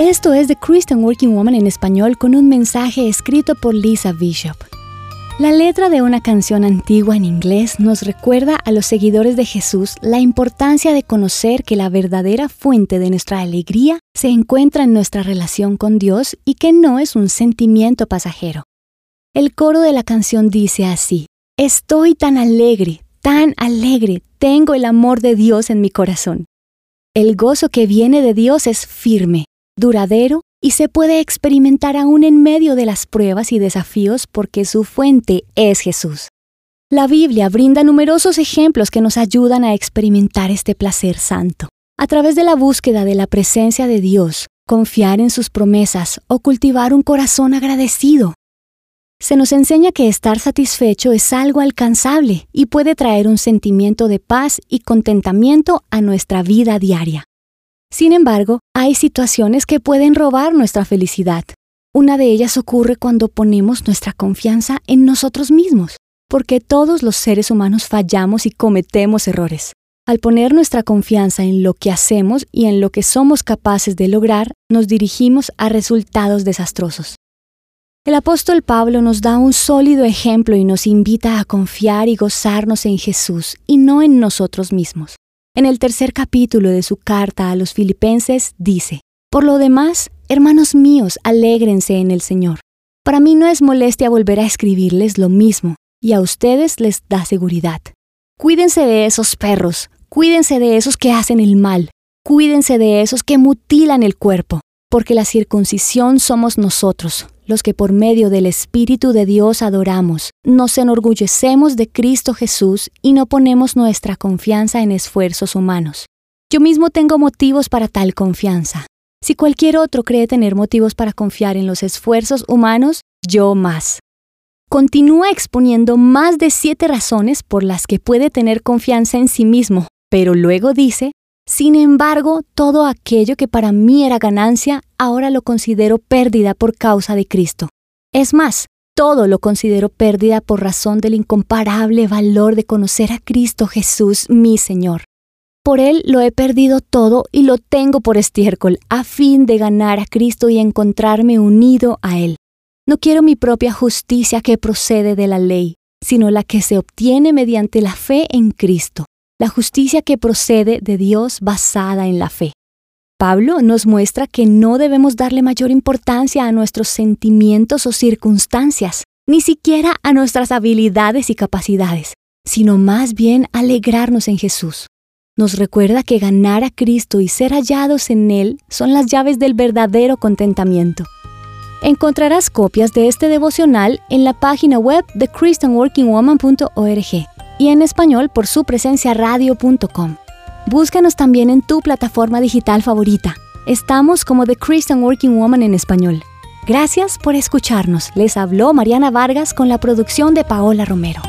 Esto es The Christian Working Woman en español con un mensaje escrito por Lisa Bishop. La letra de una canción antigua en inglés nos recuerda a los seguidores de Jesús la importancia de conocer que la verdadera fuente de nuestra alegría se encuentra en nuestra relación con Dios y que no es un sentimiento pasajero. El coro de la canción dice así, Estoy tan alegre, tan alegre, tengo el amor de Dios en mi corazón. El gozo que viene de Dios es firme, duradero y se puede experimentar aún en medio de las pruebas y desafíos porque su fuente es Jesús. La Biblia brinda numerosos ejemplos que nos ayudan a experimentar este placer santo. A través de la búsqueda de la presencia de Dios, confiar en sus promesas o cultivar un corazón agradecido. Se nos enseña que estar satisfecho es algo alcanzable y puede traer un sentimiento de paz y contentamiento a nuestra vida diaria. Sin embargo, hay situaciones que pueden robar nuestra felicidad. Una de ellas ocurre cuando ponemos nuestra confianza en nosotros mismos, porque todos los seres humanos fallamos y cometemos errores. Al poner nuestra confianza en lo que hacemos y en lo que somos capaces de lograr, nos dirigimos a resultados desastrosos. El apóstol Pablo nos da un sólido ejemplo y nos invita a confiar y gozarnos en Jesús y no en nosotros mismos. En el tercer capítulo de su carta a los filipenses dice, Por lo demás, hermanos míos, alégrense en el Señor. Para mí no es molestia volver a escribirles lo mismo, y a ustedes les da seguridad. Cuídense de esos perros, cuídense de esos que hacen el mal, cuídense de esos que mutilan el cuerpo, porque la circuncisión somos nosotros, los que por medio del Espíritu de Dios adoramos, nos enorgullecemos de Cristo Jesús y no ponemos nuestra confianza en esfuerzos humanos. Yo mismo tengo motivos para tal confianza. Si cualquier otro cree tener motivos para confiar en los esfuerzos humanos, yo más. Continúa exponiendo más de siete razones por las que puede tener confianza en sí mismo, pero luego dice, sin embargo, todo aquello que para mí era ganancia, ahora lo considero pérdida por causa de Cristo. Es más, todo lo considero pérdida por razón del incomparable valor de conocer a Cristo Jesús, mi Señor. Por Él lo he perdido todo y lo tengo por estiércol, a fin de ganar a Cristo y encontrarme unido a Él. No quiero mi propia justicia que procede de la ley, sino la que se obtiene mediante la fe en Cristo la justicia que procede de Dios basada en la fe. Pablo nos muestra que no debemos darle mayor importancia a nuestros sentimientos o circunstancias, ni siquiera a nuestras habilidades y capacidades, sino más bien alegrarnos en Jesús. Nos recuerda que ganar a Cristo y ser hallados en Él son las llaves del verdadero contentamiento. Encontrarás copias de este devocional en la página web de christianworkingwoman.org y en español por su presencia radio.com. Búscanos también en tu plataforma digital favorita. Estamos como The Christian Working Woman en español. Gracias por escucharnos. Les habló Mariana Vargas con la producción de Paola Romero.